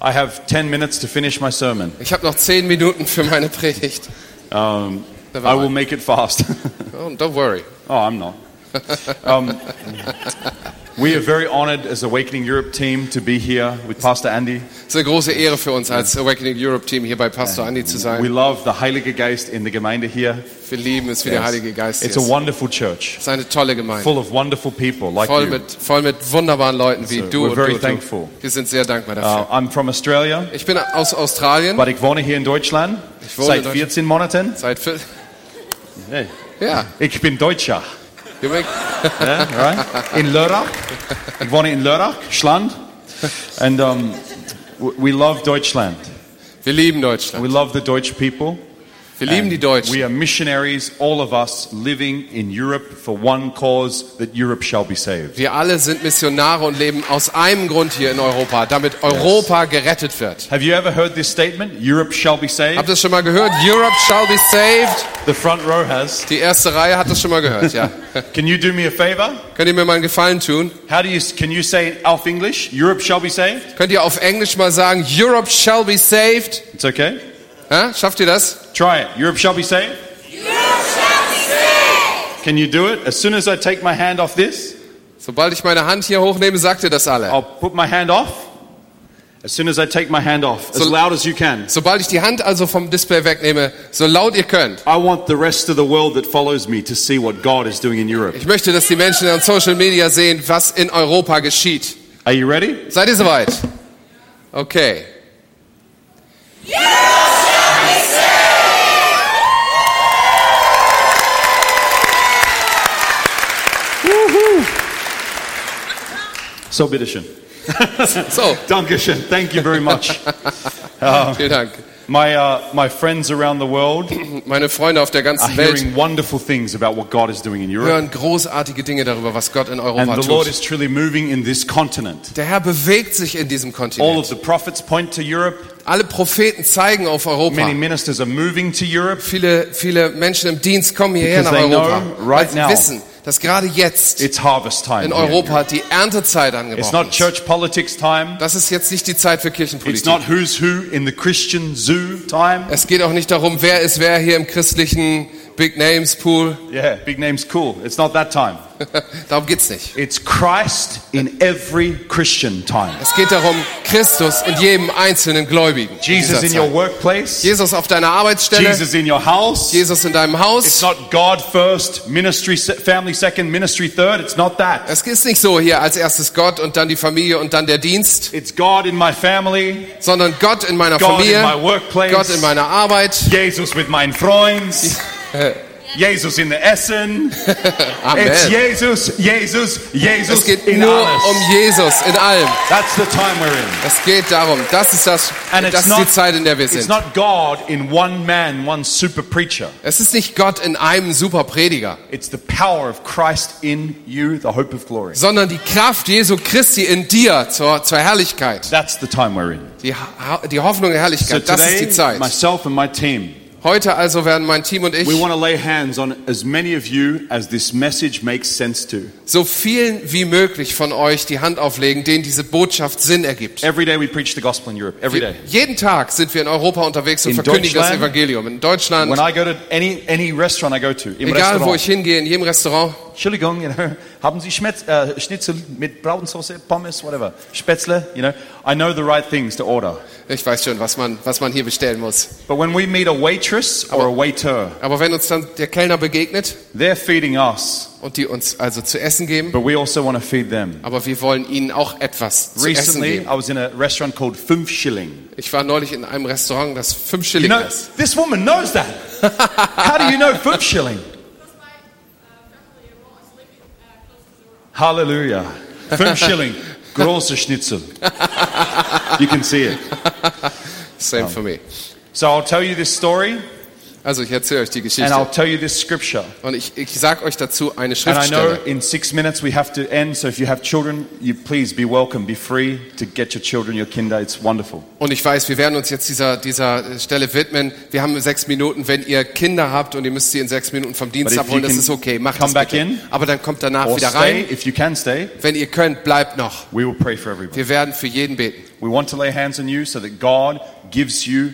I have 10 minutes to finish my sermon. Ich habe noch zehn Minuten für meine Predigt. Um, I will make it fast. Oh, don't worry. oh, I'm not. Um, we are very honored as Awakening Europe team to be here with Pastor Andy. Es ist eine große Ehre für uns als Awakening Europe Team hier bei Pastor Andi zu We sein. love the Heilige Geist in the Gemeinde here. Wir lieben es, wie der Heilige Geist hier It's a ist. wonderful church, Es ist eine tolle Gemeinde. full of wonderful people like Voll you. mit, voll mit wunderbaren Leuten wie So, du we're und very du, thankful. Wir sind sehr dankbar Uh, dafür. I'm from Australia, Ich bin aus Australien. but ich wohne hier in Deutschland wohne seit in Deutschland. 14 Monaten. Seit vier, Hey. ja, Ich bin Deutscher. Wir bin- Yeah, right? In Lörrach. Ich wohne in Lörrach, Schland. And um, we love Deutschland. wir lieben Deutschland. We love the Deutsch people. Wir lieben die We Deutschen. are missionaries, all of us, living in Europe for one cause that Europe shall be saved. Wir alle sind Missionare und leben aus einem Grund hier in Europa, damit Europa gerettet wird. Have you ever heard this statement? Europe shall be Habt saved? ihr das schon mal gehört? Europe shall be saved. The front row has. Die erste Reihe hat das schon mal gehört, ja. Can you do me a favor? Könnt ihr mir mal einen Gefallen tun? How do you, can you say auf English, Europe shall be saved? Könnt ihr auf Englisch mal sagen, Europe shall be saved? It's okay. Ja, schafft ihr das? Try it. Europe shall be saved? Can you do it? As soon as I take my hand off this, Sobald ich meine Hand hier hochnehme, sagt ihr das alle. I'll put my hand off. As soon as I take my hand off, as So- loud as you can. Sobald ich die Hand also vom Display wegnehme, so laut ihr könnt. I want the rest of the world that follows me to see what God is doing in Europe. Ich möchte, dass die Menschen an Social Media sehen, was in Europa geschieht. Are you ready? Seid ihr soweit? Okay. So, bitteschön. So, Dankeschön. Thank you very much. vielen Dank. My, uh, my friends around the world Meine Freunde auf der are ganzen Welt hearing wonderful things about what God is doing in Europe. hören großartige Dinge darüber, was Gott in Europa And the Lord tut. is truly moving in this continent. Der Herr bewegt sich in diesem All of Kontinent. the prophets point to Europe. Alle Propheten zeigen auf Many Europa. ministers are moving to Europe. Viele, viele Menschen im Dienst kommen hierher nach they Europa, know weil right sie now wissen, dass gerade jetzt It's harvest time. in Europa die Erntezeit It's angebrochen not ist. church politics time. Das ist jetzt nicht die Zeit für It's Kirchenpolitik. not who's who in the Christian zoo time. Es geht auch nicht darum, wer ist wer hier im christlichen Big Names Pool. Yeah, big name's cool. It's not that time. darum geht's nicht. It's Christ in every Christian time. Es geht darum, Christus in jedem einzelnen Gläubigen. in Jesus dieser in your workplace. Jesus auf deiner Arbeitsstelle, Jesus in your house. Jesus in deinem It's Haus. not God first, ministry family second, ministry third. It's not that. Es ist nicht so hier als erstes Gott und dann die Familie und dann der Dienst, It's God in my family, sondern Gott in meiner God in Familie, my workplace, Gott in meiner Arbeit. Jesus with mein Freunds, Jesus in the Essen. Amen. It's Jesus, Jesus, Jesus Es geht in nur alles. um Jesus in allem. That's the time we're in. Es geht darum. Das ist das. And Das it's ist die not, Zeit, in der wir it's sind. not God in one man, one super preacher. Es ist nicht Gott in einem super Prediger, It's the power of Christ in you, the hope of glory. sondern die Kraft Jesu Christi in dir zur, zur Herrlichkeit. That's the time we're in. Die, die Hoffnung der So Herrlichkeit. Das ist die today, Zeit. myself and my team, Heute also werden mein Team und ich we want to lay hands on as many of you as this message makes sense to. so vielen wie möglich von euch die Hand auflegen, denen diese Botschaft Sinn ergibt. Every day we preach the gospel in Europe. Every day. Jeden Tag sind wir in Europa unterwegs und In verkündigen das Evangelium. In Deutschland, any any to, egal wo ich hingehe, in jedem Restaurant, Entschuldigung, you know, haben Sie Schmetz, äh, Schnitzel mit Brautensauce, Pommes, whatever, Spätzle, you know, I know the right things to order. ich weiß schon, was man, was man hier bestellen muss. But when we meet a waitress or a waiter, Aber wenn uns dann der Kellner begegnet they're feeding us, und die uns also zu essen geben, but we also want to feed them. aber wir wollen ihnen auch etwas zu essen Recently, geben. I was in a restaurant called Fünf Schilling. Ich war neulich in einem Restaurant, das fünf You Schilling know, ist. this woman knows that. How do you know Fünf Schilling? Hallelujah. Fünf Schilling. Große Schnitzel. You can see it. Same for me. So I'll tell you this story. Also ich erzähle euch die And Geschichte. I'll tell you this scripture. Und ich, ich sage euch dazu eine And I know Schriftstelle. in six minutes we have to end, so if you have children, you please be welcome. Be free to get your children, your kinder. It's wonderful. Und ich weiß, wir werden uns jetzt dieser, dieser Stelle widmen. Wir haben sechs Minuten. Wenn ihr Kinder habt und ihr müsst sie in sechs Minuten vom Dienst abholen, das ist okay. Macht das bitte. in. Aber dann kommt danach wieder stay, rein. if you can stay. Wenn ihr könnt, bleibt noch. We will pray for everybody. Wir werden für jeden beten. We want to lay hands on you so that God gives you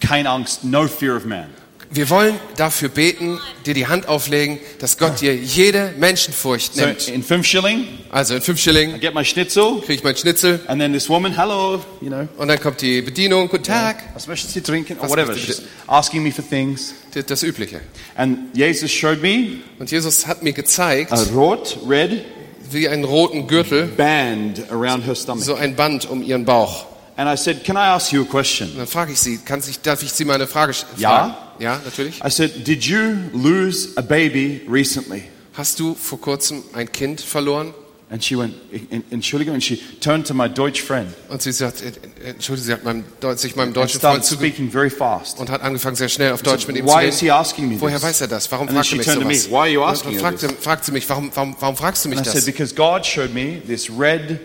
keine Angst, no fear of man. Wir wollen dafür beten, dir die Hand auflegen, dass Gott dir jede Menschenfurcht So nimmt. in fünf Schilling, Also in fünf I Schilling get my schnitzel, kriege ich meinen Schnitzel and then this woman, hello, you know, und dann kommt die Bedienung. Guten Tag. was möchten Sie trinken? Or whatever. She's asking me for things. Das- Übliche. And Jesus showed me Und Jesus hat mir gezeigt, a rot, red wie einen roten Gürtel, band around her stomach. so ein Band um ihren Bauch. And I said, Can I ask you a question? Und dann frage ich sie, kann sich, darf ich sie mal eine Frage sch- Ja. Ja, natürlich. I said, Did you lose a baby recently? Hast du vor kurzem ein Kind verloren? And she went, "En- Entschuldigung, and she turned to my Deutsch friend Und sie sagt, Entschuldigung, sie hat meinem, sich meinem deutschen Freund started zuge speaking very fast. und hat angefangen sehr schnell auf Deutsch mit ihm Why zu is he reden. asking me Woher this? weiß er das? Warum fragt er mich to me, sowas? "Why are you Und her fragte, this?" fragt sie mich, warum, warum, warum fragst du mich And I said, das? Because God showed me this red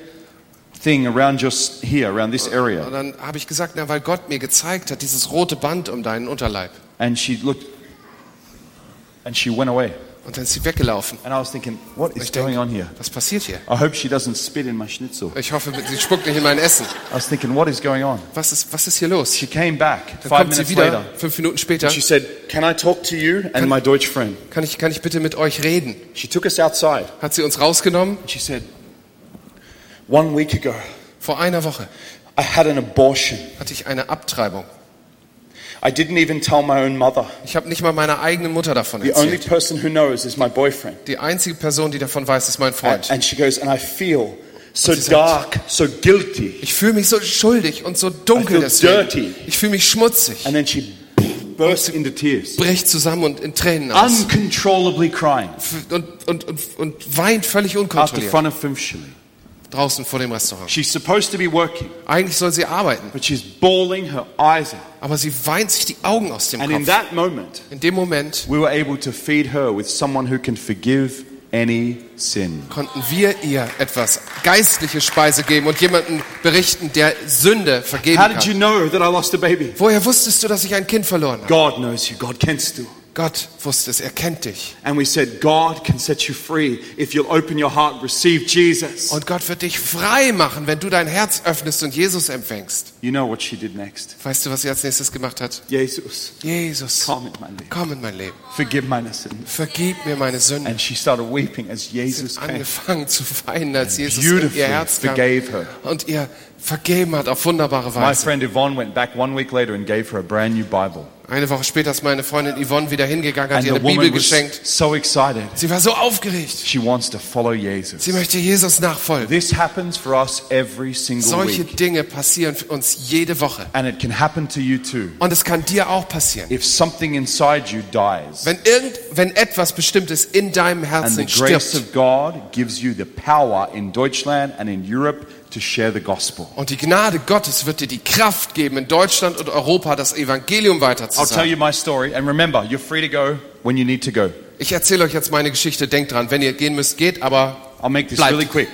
thing around your here, around this Und area. dann habe ich gesagt, na, weil Gott mir gezeigt hat, dieses rote Band um deinen Unterleib. And she looked, and she went away. Und dann ist sie weggelaufen. And I was thinking, what is Ich going on here? was passiert hier? I hope she doesn't spit in my schnitzel. Ich hoffe, sie spuckt nicht in mein Essen. I was thinking, what is going on? Was ist, was ist hier los? She came back Dann five kommt sie minutes wieder, later. fünf Minuten später. She said, Can I talk to you and my Deutsch friend? Kann ich, kann ich bitte mit euch reden? She took us outside. Hat sie uns rausgenommen? She said, One week ago, Vor einer Woche I had an abortion. hatte ich eine Abtreibung. I didn't even tell my own mother. Ich habe nicht mal meiner eigenen Mutter davon The only erzählt. person who knows is my boyfriend. Die einzige Person, die davon weiß, ist mein And, Freund. and she goes, And I feel so sie sagt- dark, so guilty. Ich fühle mich so schuldig und so dunkel I feel deswegen. dirty. Ich fühle mich schmutzig. And then she burst into tears, Bricht zusammen und in Tränen aus. uncontrollably crying Und, und, und, und weint völlig the unkontrolliert. front of Fünfschilling. Draußen vor dem Restaurant. She's supposed to be working, Eigentlich soll sie arbeiten. but she's bawling her eyes out. Aber sie weint sich die Augen aus dem And in Kopf. that moment, In dem Moment we were able to feed her with someone who can forgive any sin. konnten wir ihr etwas geistliche Speise geben und jemanden berichten, der Sünde vergeben How did you kann. know that I lost a baby? Woher wusstest du, dass ich ein Kind verloren habe? God knows you. God kennst du. Gott wusste es, er kennt dich. And we said, God can set you free if you'll open your heart and receive Jesus. Und Gott wird dich frei machen, wenn du dein Herz öffnest und Jesus empfängst. You know what she did next? Weißt du, was sie als nächstes gemacht hat? Jesus, Jesus, come in my life. komm in mein Leben. Forgive my sins. Vergib mir meine Sünden. And she started weeping as Jesus came. Angefangen zu weinen, als Jesus in ihr Herz kam forgave her. und ihr vergeben hat auf wunderbare My Weise. friend Yvonne went back one week later and gave her a brand new Bible. Eine Woche später ist meine Freundin Yvonne wieder hingegangen, hat And ihr eine Bibel geschenkt. so excited. Sie war so aufgeregt. She wants to follow Jesus. Sie möchte Jesus nachfolgen. This happens for us every single Solche week. Dinge passieren für uns jede Woche. And it can happen to you too. Und es kann dir auch passieren. If something inside you dies, Wenn, irgend, wenn etwas Bestimmtes in deinem and the Herzen grace stirbt of God gives you the power in Deutschland and in Europe to share the gospel. und die Gnade Gottes wird dir die Kraft geben, in Deutschland und Europa das Evangelium I'll tell weiterzusagen. you my story, and remember, you're free to go when you need to go. Ich erzähle euch jetzt meine Geschichte. Denkt dran, wenn ihr gehen müsst, geht, aber I'll make this Bleibt. really quick.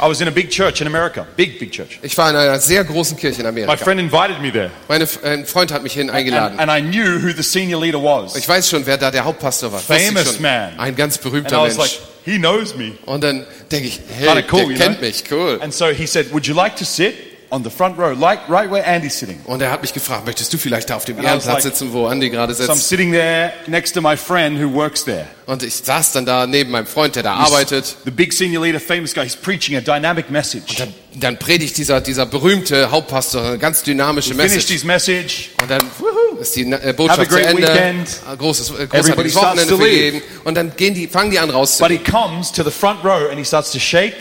I was in a big church in America, big, big church. ich war in einer sehr großen Kirche in My Amerika. friend invited me there, Meine, ein Freund hat mich hin eingeladen. and, and I knew who the senior leader was. Ich weiß schon, wer da der Hauptpastor war. Famous schon. man. Ein ganz And berühmter I was Mensch. like, he knows me. Und dann denke ich, hey, cool, der kennt know? mich, cool. And so he said, Would you like to sit on the front row, like right where Andy's sitting? Und er hat mich gefragt, möchtest du vielleicht da auf dem And Ehrenplatz like- sitzen, wo Andi gerade So I'm sitzt? sitting there next to my friend who works there. Und ich saß dann da neben meinem Freund, der da arbeitet. The big senior leader, famous guy, he's preaching a dynamic message. Dann, dann predigt dieser, dieser berühmte Hauptpastor eine ganz dynamische Finished Message. his message. Und dann ist die äh, Have a Botschaft zu Ende. weekend. Ein Großes, äh, großartiges Wochenende für jeden. Und dann gehen die, fangen die an But rauszugehen. he comes to the front row and he starts to shake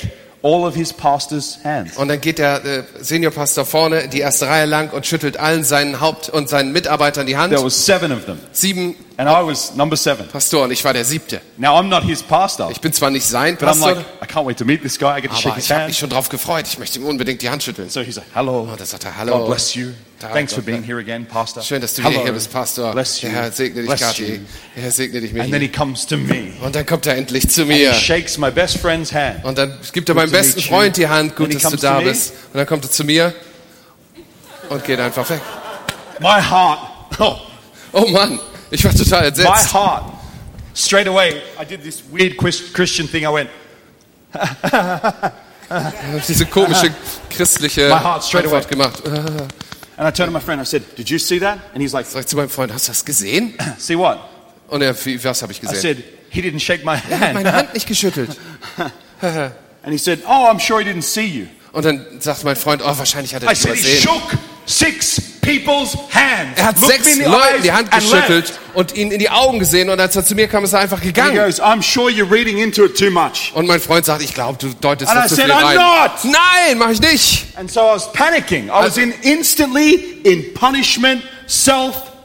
all of his pastor's hands. Und dann geht der äh, Seniorpastor vorne die erste Reihe lang und schüttelt allen seinen Haupt- und seinen Mitarbeitern die Hand. There was seven of them. Sieben And I was number seven. Pastor und ich war der siebte. Now, I'm not his pastor, Ich bin zwar nicht sein but I'm Pastor, like, I can't wait to meet this guy. I get to shake his ich habe hand. mich schon drauf gefreut. Ich möchte ihm unbedingt die Hand schütteln. So he's like, hello. Und dann sagt er, hallo. God bless you. Thanks for being here again, Pastor. Schön, dass du wieder Hello. hier bist, Pastor. Bless you. Der Herr segne dich. Der Herr segne dich, And then Michi. he comes to me. Und dann kommt er endlich zu He mir. shakes my best friend's hand. Und dann gibt er meinem besten. Freund die Hand. Gut, he dass du da bist. Und dann kommt er zu mir und geht einfach weg. My heart, oh, Oh Mann, ich war total my entsetzt. heart. Straight away, I did this weird Chris- Christian thing. I went, Diese komische christliche My heart straight Antwort away. gemacht. and I turned to my friend. I said, Did you see that? And he's like, Sag ich zu meinem Freund, hast du das gesehen? See what? Und er, wie, was habe ich I gesehen? said, He didn't shake my Er hat meine hand. Hand nicht geschüttelt. And he said, Oh, I'm sure he didn't see you. Und dann sagt mein Freund, oh, wahrscheinlich hat er I dich said, He übersehen. shook six. Er hat sechs Leuten die Hand and geschüttelt und ihn in die Augen gesehen und als er zu mir kam, ist er einfach gegangen. goes, I'm sure you're reading into it too much. Und mein Freund sagt, ich glaube, du deutest And das I zu said, viel "I'm rein. not." Nein, mach ich nicht. And so I was panicking. I was in instantly in punishment,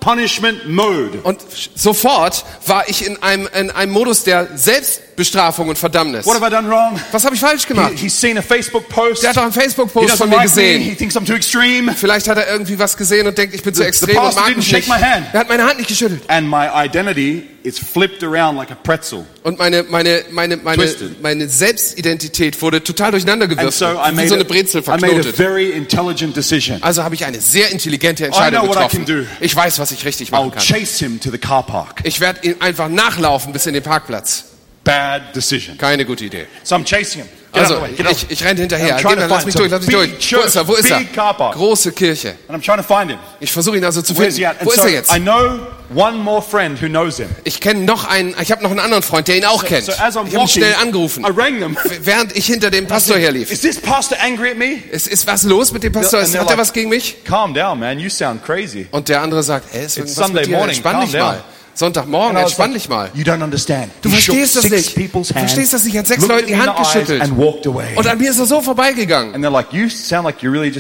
self-punishment mode. Und sofort war ich in einem, in einem Modus der Selbstbestrafung und Verdammnis. What have I done wrong? Was habe ich falsch gemacht? He, he's seen a Facebook post. Der hat doch einen Facebook-Post von mir like me. gesehen. He thinks I'm too extreme. Vielleicht hat er irgendwie was gesehen und denkt, ich bin zu The- the extrem und mag mich nicht. Er hat meine Hand nicht geschüttelt. And my identity is flipped around like a pretzel. Und meine, meine, meine, meine, Twisted. meine Selbstidentität wurde total And durcheinandergewürfelt. so I wie made, so eine Brezel I made a verknotet. very intelligent decision. Also habe ich eine sehr intelligente Entscheidung getroffen. Ich weiß, was ich richtig I'll machen kann. chase him to the car park. Ich werde ihn einfach nachlaufen bis in den Parkplatz. Bad decision. Keine gute Idee. So I'm chasing him. Get Also, ich, ich renne hinterher. Geh mal, lass mich durch, lass mich durch. Wo ist er? Wo ist er? Große Kirche. And I'm trying to find him. Ich versuche ihn also zu finden. Wo ist so er jetzt? I know one more friend who knows him. Ich kenne noch einen, ich habe noch einen anderen Freund, der ihn auch kennt. So Ich as I'm habe ihn schnell angerufen, I rang them. während ich hinter dem Pastor herlief. Is this pastor angry at me? Ist, ist was los mit dem Pastor? Ist, hat er was gegen mich? Calm down, man. You sound crazy. Und der andere sagt, hey, ist Sunday mit dir? morning, Entspann dich down. mal. Sonntagmorgen, I entspann dich mal. You don't understand. Du He verstehst das nicht. Du verstehst das nicht. Er hat sechs Leuten die Hand geschüttelt. Und an mir ist er so vorbeigegangen. Like, like really.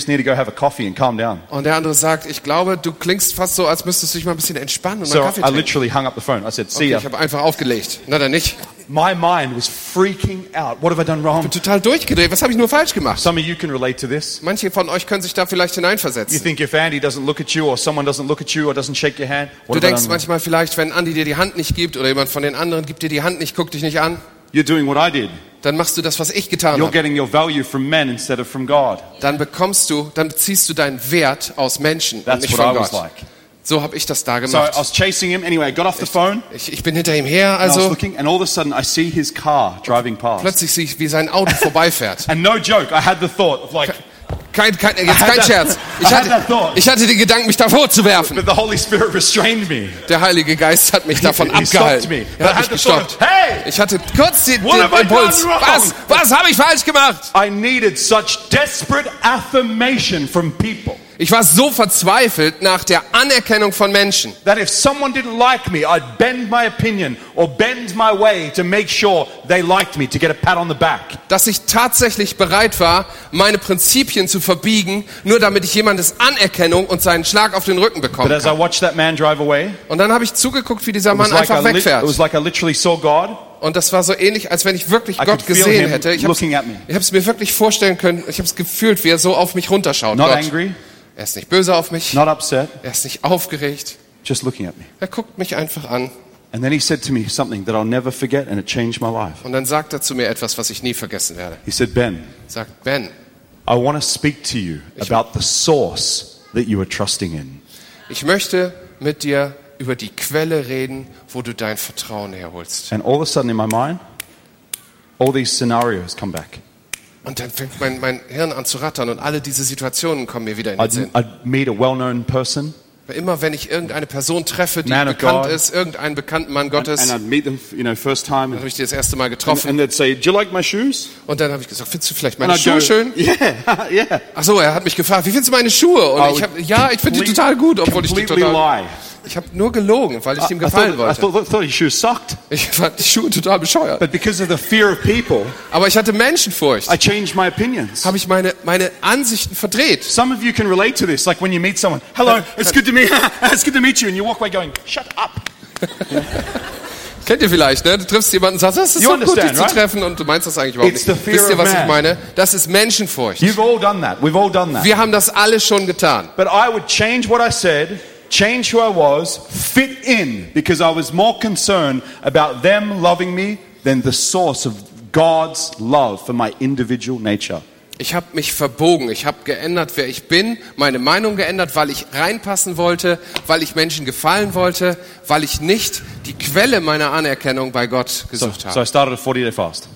Und der andere sagt, ich glaube, du klingst fast so, als müsstest du dich mal ein bisschen entspannen und So Kaffee I trinken. literally hung up the phone. I said, see Okay, ya. ich habe einfach aufgelegt. Na dann nicht. My mind was freaking out. What have I done wrong? Total durchgedreht. Was habe ich nur falsch gemacht? Some of you can relate to this. Manche von euch können sich da vielleicht You hineinversetzen. think if Andy doesn't look at you or someone doesn't look at you or doesn't shake your hand, Du what I denkst manchmal vielleicht, wenn Andi dir die Hand nicht gibt oder jemand von den anderen gibt dir die Hand nicht, guckt dich nicht an, You're doing what I did. dann machst du das, was ich getan You're habe. getting your value from men instead of from God. Dann bekommst du, dann beziehst du deinen Wert aus Menschen und That's nicht what von I was Gott. like. So habe ich das da So I gemacht. was chasing him. Anyway, I got off the phone. Ich, ich bin hinter ihm her, And I was also looking, and all of a sudden I see his car driving past. plötzlich sehe ich, wie sein Auto vorbeifährt. And no joke, I had the thought of like, Kein, kein, jetzt kein that- Scherz. Ich hatte, ich hatte den Gedanken, mich davor zu werfen. but the Holy Spirit restrained me. Der Heilige Geist hat mich davon he abgehalten. me. Er hat mich gestoppt. hey! Ich hatte kurz den, den Impuls. Was? Was habe ich falsch gemacht? I needed such desperate affirmation from people Ich war so verzweifelt nach der Anerkennung von Menschen, that if someone didn't like me, I'd bend my opinion or bend my way to make sure they liked me, to get a pat on the back. dass ich tatsächlich bereit war, meine Prinzipien zu verbiegen, nur damit ich jemandes Anerkennung und seinen Schlag auf den Rücken But bekomme. as I watched that man drive away, Und dann habe ich zugeguckt, wie dieser it was, Mann like I, einfach lit- it wegfährt. was like I literally saw God. Und das war so ähnlich, als wenn ich wirklich I Gott gesehen hätte. Ich habe es mir wirklich vorstellen können. Ich habe es gefühlt, wie er so auf mich runterschaut. Not Gott. angry, Er ist nicht böse auf mich. not upset, Er ist nicht aufgeregt. just looking at me. Er guckt mich einfach an. And then he said to me something that I'll never forget, and it changed my life. Und dann sagt er zu mir etwas, was ich nie vergessen werde. He said, Ben, Er sagt, Ben, I want to speak to you about the source that you are trusting in. ich möchte mit dir über die Quelle reden, wo du dein Vertrauen herholst. And all of a sudden in my mind, all these scenarios come back. Und dann fängt mein, mein Hirn an zu rattern und alle diese Situationen kommen mir wieder in den I'd, Sinn. I'd meet a well known person, Immer wenn ich irgendeine Person treffe, die Man bekannt ist, irgendeinen bekannten Mann and, Gottes, and dann meet them, you know, first time, habe and, ich die das erste Mal getroffen and say, "Do you like my shoes?" und dann habe ich gesagt, findest du vielleicht And meine Schuhe schön? "Yeah, yeah." Ach so, er hat mich gefragt, wie findest du meine Schuhe? Und I ich habe, ja, ich finde die total gut, obwohl ich die total, lie. Ich habe nur gelogen, weil ich ihm I gefallen thought, I wollte. thought, thought his shoes sucked, Ich fand die Schuhe total bescheuert. but because of the fear of people, Aber ich hatte Menschenfurcht. I changed my opinions. Habe ich meine, meine Ansichten verdreht. Some of you can relate to this, like when you meet someone. Hello, it's good to meet. it's good to meet you, and you walk away going, "Shut up." Kennt ihr vielleicht, ne? Du triffst jemanden und sagst, das ist You so gut, dich understand, zu right? treffen und du meinst das eigentlich überhaupt It's nicht. Wisst ihr, was ich meine? Das ist Menschenfurcht. You've all done that. We've all done that. Wir haben das alle schon getan. But I would change what I said, change who I was, fit in, because I was more concerned about them loving me than the source of God's love for my individual nature. Ich habe mich verbogen, ich habe geändert, wer ich bin, meine Meinung geändert, weil ich reinpassen wollte, weil ich Menschen gefallen wollte, weil ich nicht die Quelle meiner Anerkennung bei Gott So, gesucht so habe. I started a 40 day fast.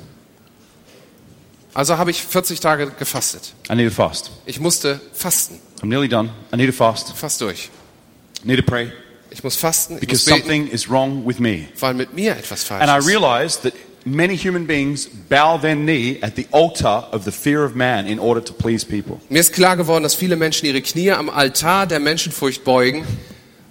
Also habe ich 40 Tage gefastet. I need to fast. Ich musste fasten, I'm nearly done. I need to fast. fast durch. Need to pray Ich muss fasten, ich because muss something is wrong with me. weil mit mir etwas falsch And I realized that many human beings bow their knee at the altar of the fear of man in order to please people. Mir ist klar geworden, dass viele Menschen ihre Knie am Altar der Menschenfurcht beugen,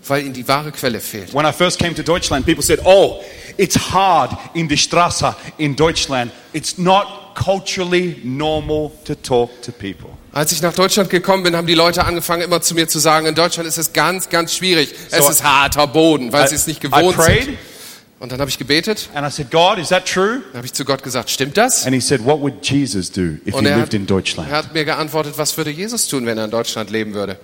weil ihnen die wahre Quelle fehlt. When I first came to Deutschland, people said, Oh, it's hard in die Straße in Deutschland. It's not culturally normal to talk to people. Als ich nach Deutschland gekommen bin, haben die Leute angefangen, immer zu mir zu sagen, in Deutschland ist es ganz, ganz schwierig. Es So ist harter Boden, weil I, sie es nicht gewohnt sind. Und dann habe ich gebetet, and I said, God, is that true? dann habe ich zu Gott gesagt, stimmt das? And he said, What would Jesus do if Und he er lived hat, in Deutschland? er hat mir geantwortet, was würde Jesus tun, wenn er in Deutschland leben würde?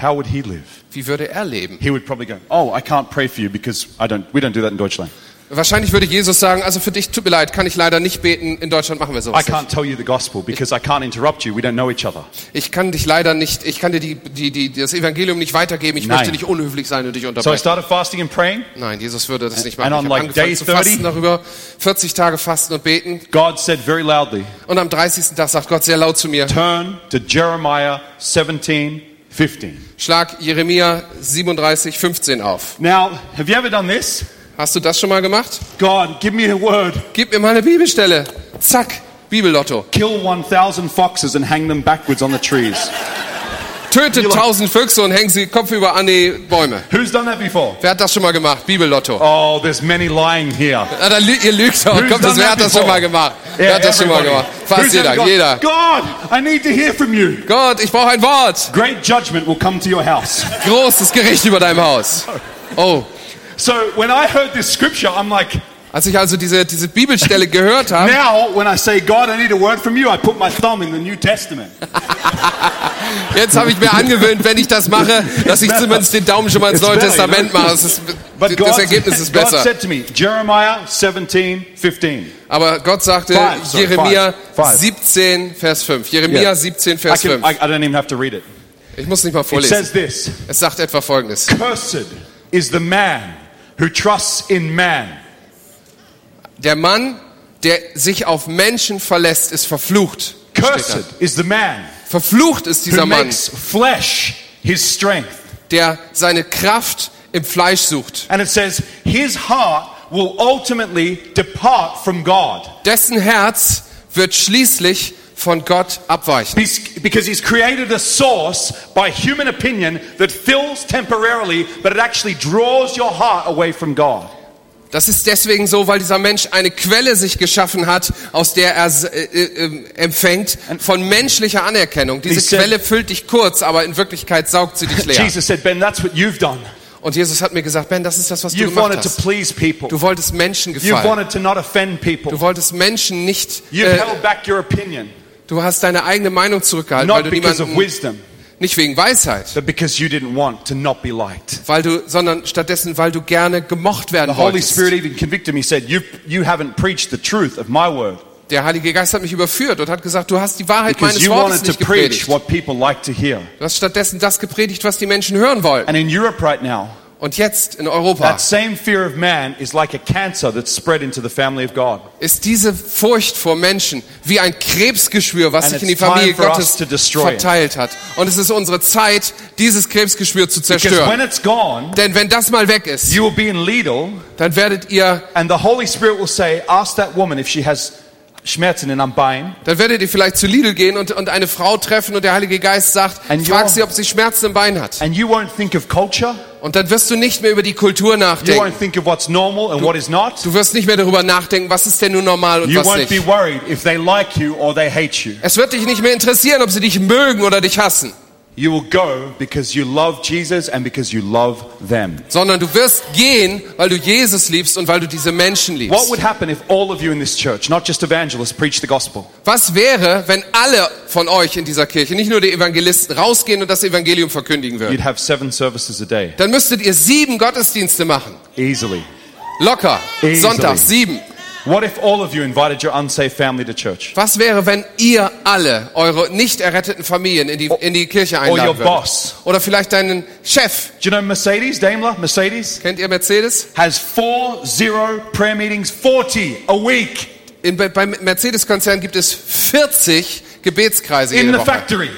How would he live? Wie würde er leben? He would probably go, Oh, I can't pray for you because I don't, we don't do that in Deutschland. Wahrscheinlich würde Jesus sagen, also für dich tut mir leid, kann ich leider nicht beten, in Deutschland machen wir I sowas nicht. can't tell you the gospel because I can't interrupt you. We don't know each other. Ich kann dich leider nicht, ich kann dir die, die, die, das Evangelium nicht weitergeben, ich Nein. möchte nicht unhöflich sein und dich So I unterbrechen. started fasting and praying. Nein, Jesus würde das nicht And machen. on Ich habe like day angefangen zu 30? fasten darüber, 40 Tage fasten und beten. God said very loudly, Und am 30. Tag sagt Gott sehr laut zu mir, Turn to Jeremiah 17, 15. schlag Jeremia 37, 15 auf. Now, have you ever done this? Hast du das schon mal gemacht? God, give me a word. Gib mir mal eine Bibelstelle. Zack, Bibellotto. Kill 1,000 foxes and hang them backwards on the trees. Tötet tausend Füchse und hängen sie kopfüber an die Bäume. Who's done that before? Wer hat das schon mal gemacht? Bibellotto. Oh, there's many lying here. Lü ihr lügt doch. Who's Kommt, das, wer hat das schon mal gemacht? wer Yeah, hat das schon mal everybody. gemacht? Fast Who's jeder, jeder. God, I need to hear from you. Gott, ich brauche ein Wort. Great judgment will come to your house. Großes Gericht über deinem Haus. Oh. So when I heard this scripture, I'm like, Als ich also diese, diese Bibelstelle gehört habe, now when I say, God, I need a word from you, I put my thumb in the New Testament. jetzt habe ich mir angewöhnt, wenn ich das mache, dass ich zumindest den Daumen schon mal ins It's Neue better, Testament you know? mache. Das, ist, But God, das Ergebnis ist God besser. said to me, Jeremiah 17, 15. Aber Gott sagte, Five, sorry, Jeremia five, five. 17, Vers 5. Jeremia Yeah. 17, I, Vers can, 5. I, I don't even have to read it. Ich muss nicht mal It vorlesen. says this Es sagt etwa Folgendes. Cursed is the man who trusts in man. Der Mann, der sich auf Menschen verlässt, ist verflucht. Cursed is the man Verflucht ist who dieser Mann, flesh his strength. der seine Kraft im Fleisch sucht. And it says, his heart will ultimately depart from God. Dessen Herz wird schließlich von Gott abweichen. He's, because he's created a source by human opinion that fills temporarily, but it actually draws your heart away from God. Das ist deswegen so, weil dieser Mensch eine Quelle sich geschaffen hat, aus der er äh, äh, empfängt von menschlicher Anerkennung. Diese said- Quelle füllt dich kurz, aber in Wirklichkeit saugt sie dich leer. Jesus said, Ben, that's what you've done. Und Jesus hat mir gesagt, Ben, das ist das, was du You've gemacht wanted to hast. please people. Du wolltest Menschen gefallen. wanted to not offend people. Du wolltest Menschen nicht, äh, du hast deine eigene Meinung zurückgehalten, weil not du because of niemanden, wisdom, nicht wegen Weisheit, but because you didn't want to not be liked. weil du, sondern stattdessen, weil du gerne gemocht werden The Holy wolltest. Spirit even convicted me, said, you, you haven't preached the truth of my word. Der Heilige Geist hat mich überführt und hat gesagt, du hast die Wahrheit Because meines you Wortes wanted to nicht preach gepredigt. what people like to hear. Du hast stattdessen das gepredigt, was die Menschen hören wollten. And in Europe right now, Und jetzt in Europa that same fear of man is like a cancer that's spread into the family of God. ist diese Furcht vor Menschen wie ein Krebsgeschwür, was And sich in die Familie Gottes verteilt hat. Und es ist unsere Zeit, dieses Krebsgeschwür zu zerstören. it's gone, Denn wenn das mal weg ist, you will be in Lidl dann werdet ihr, and the Holy Spirit will say, ask that woman if she has Schmerzen in am Bein. dann werdet ihr vielleicht zu Lidl gehen und, und eine Frau treffen und der Heilige Geist sagt, frag sie, ob sie Schmerzen im Bein hat. And you won't think of culture. Und dann wirst du nicht mehr über die Kultur nachdenken. not. Du wirst nicht mehr darüber nachdenken, was ist denn nun normal und You was nicht. like. Es wird dich nicht mehr interessieren, ob sie dich mögen oder dich hassen. You will go because you love Jesus and because you love them. sondern du wirst gehen, weil du Jesus liebst und weil du diese Menschen What liebst. would happen if all of you in this church, not just evangelists, preach the gospel? Was wäre, wenn alle von euch in dieser Kirche, nicht nur die Evangelisten, rausgehen und das Evangelium verkündigen würden? You'd have seven services a day, Dann müsstet ihr sieben Gottesdienste machen. easily. Locker. Easily. Sonntag, sieben. What if all of you invited your unsaved family to church? Was wäre, wenn ihr alle eure nicht erretteten Familien in die, in die Kirche Or your einladen würdet? boss? Oder vielleicht deinen Chef. Do you know Mercedes, Daimler, Mercedes? Kennt ihr Mercedes? Has four zero prayer meetings, 40 a week In, bei- beim Mercedes-Konzern gibt es 40 Gebetskreise in jede the Woche. factory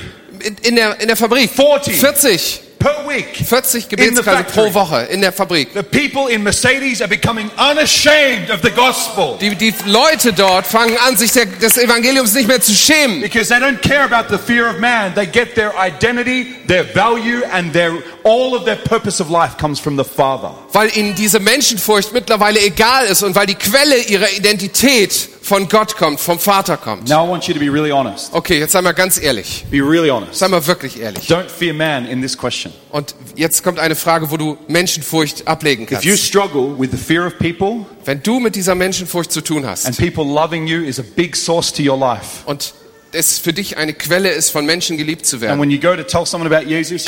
In, in, der, in der Fabrik. 40. 40. per week. 40 In the Gebetskreise pro Woche in der Fabrik. The people in Mercedes are becoming unashamed of the gospel Die, die Leute dort fangen an, sich der, des Evangeliums nicht mehr zu schämen. because they don't care about the fear of man. They get their identity, their value, and their all of their purpose of life comes from the Father. Weil ihnen diese Menschenfurcht mittlerweile egal ist und weil die Quelle ihrer Identität von Gott kommt, vom Vater kommt. Now I want you to be really honest. Okay, jetzt sei mal ganz ehrlich. Be really honest. Sei mal wirklich ehrlich. Don't fear man in this question. Und jetzt kommt eine Frage, wo du Menschenfurcht ablegen If you kannst. struggle with the fear of people Wenn du mit dieser Menschenfurcht zu tun and hast people loving you is a big source to your life. und es für dich eine Quelle ist, von Menschen geliebt zu And werden. when you go to tell someone about Jesus,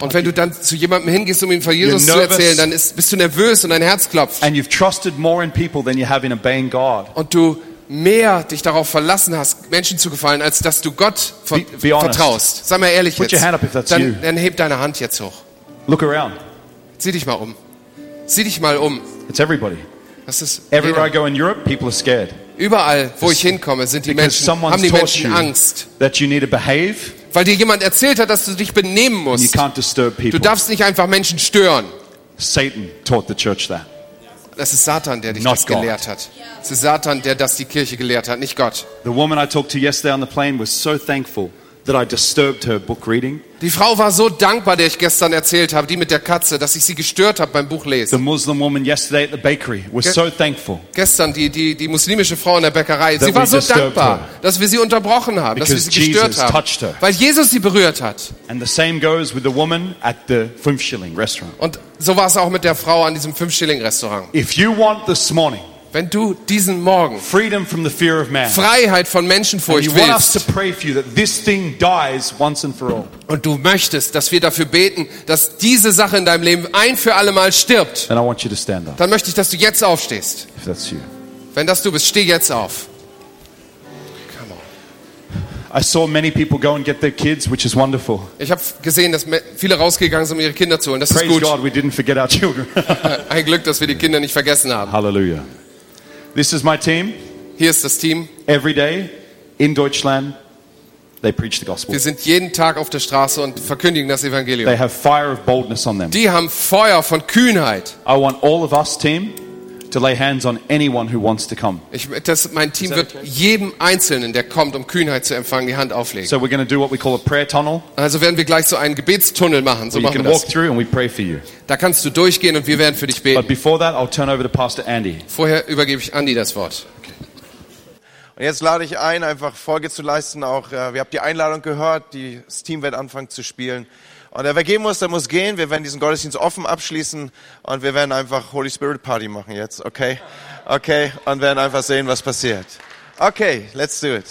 Und wenn du dann zu jemandem hingehst, um ihm von Jesus zu erzählen, dann ist, bist du nervös und dein Herz klopft. and you've trusted more in people than you have in obeying God, Und du mehr dich darauf verlassen hast, Menschen zu gefallen, als dass du Gott ver Be- be vertraust. Sei mal ehrlich Put jetzt. Dann, dann heb deine Hand jetzt hoch. look around. Sieh dich mal um. Sieh dich mal um. It's everybody. Das ist Everywhere I jeder. go in Europe, people are scared überall, wo ich hinkomme, sind die because Menschen, haben die Menschen Angst, that you need to behave weil dir jemand erzählt hat, dass du dich benehmen and you musst. can't disturb Du people. darfst nicht einfach Menschen stören. Satan taught the church that. Das ist Satan, der dich Not das God. gelehrt hat. Es ist Satan, der das die Kirche gelehrt hat, nicht Gott. The woman I talked to yesterday on the plane was so thankful that I disturbed her book reading. Die Frau war so dankbar, der ich gestern erzählt habe, die mit der Katze, dass ich sie gestört habe beim The Buchlesen. Muslim woman yesterday at the bakery was Ge- so thankful Gestern die, die, die muslimische Frau in der Bäckerei, sie war so dankbar, her. dass wir sie unterbrochen haben, dass wir Because sie gestört Jesus haben, weil Jesus sie berührt hat. And the same goes with the woman at the Fünf Shilling restaurant. Und so war es auch mit der Frau an diesem Fünf-Schilling-Restaurant. If you want this morning Wenn du diesen Morgen freedom from the fear of man, Freiheit von Menschenfurcht willst und du möchtest, dass wir dafür beten, dass diese Sache in deinem Leben ein für alle Mal stirbt, then I want you to stand up dann möchte ich, dass du jetzt aufstehst. Wenn das du bist, steh jetzt auf. Come on. I saw many people go and get their kids, which is wonderful. Ich habe gesehen, dass viele rausgegangen sind, um ihre Kinder zu holen. Das ist Praise gut. God, we didn't forget our children. Ein Glück, dass wir die Kinder nicht vergessen haben. Hallelujah. This is my team. Hier ist das Team. Every day in Deutschland, they preach the gospel. Wir sind jeden Tag auf der Straße und verkündigen das They Evangelium. have fire of boldness on them. Die haben Feuer von Kühnheit. I want all of us, team, to lay hands on anyone who wants to come. Ich, das, mein Team wird jedem Einzelnen, der kommt, um Kühnheit zu empfangen, die Hand auflegen. So we're going to do what we call a prayer tunnel. Also werden wir gleich so einen Gebetstunnel machen. So you machen can wir walk das. through and we pray for you. Da kannst du durchgehen und wir werden für dich But beten. before that, I'll turn over to Pastor Andy. Vorher übergebe ich Andi das Wort. Und jetzt lade ich ein, einfach Folge zu leisten. Auch äh, wir habt die Einladung gehört, die, das Team wird anfangen zu spielen. Und wer gehen muss, der muss gehen. Wir werden diesen Gottesdienst offen abschließen und wir werden einfach Holy Spirit Party machen jetzt, okay? Okay, und werden einfach sehen, was passiert. Okay, let's do it.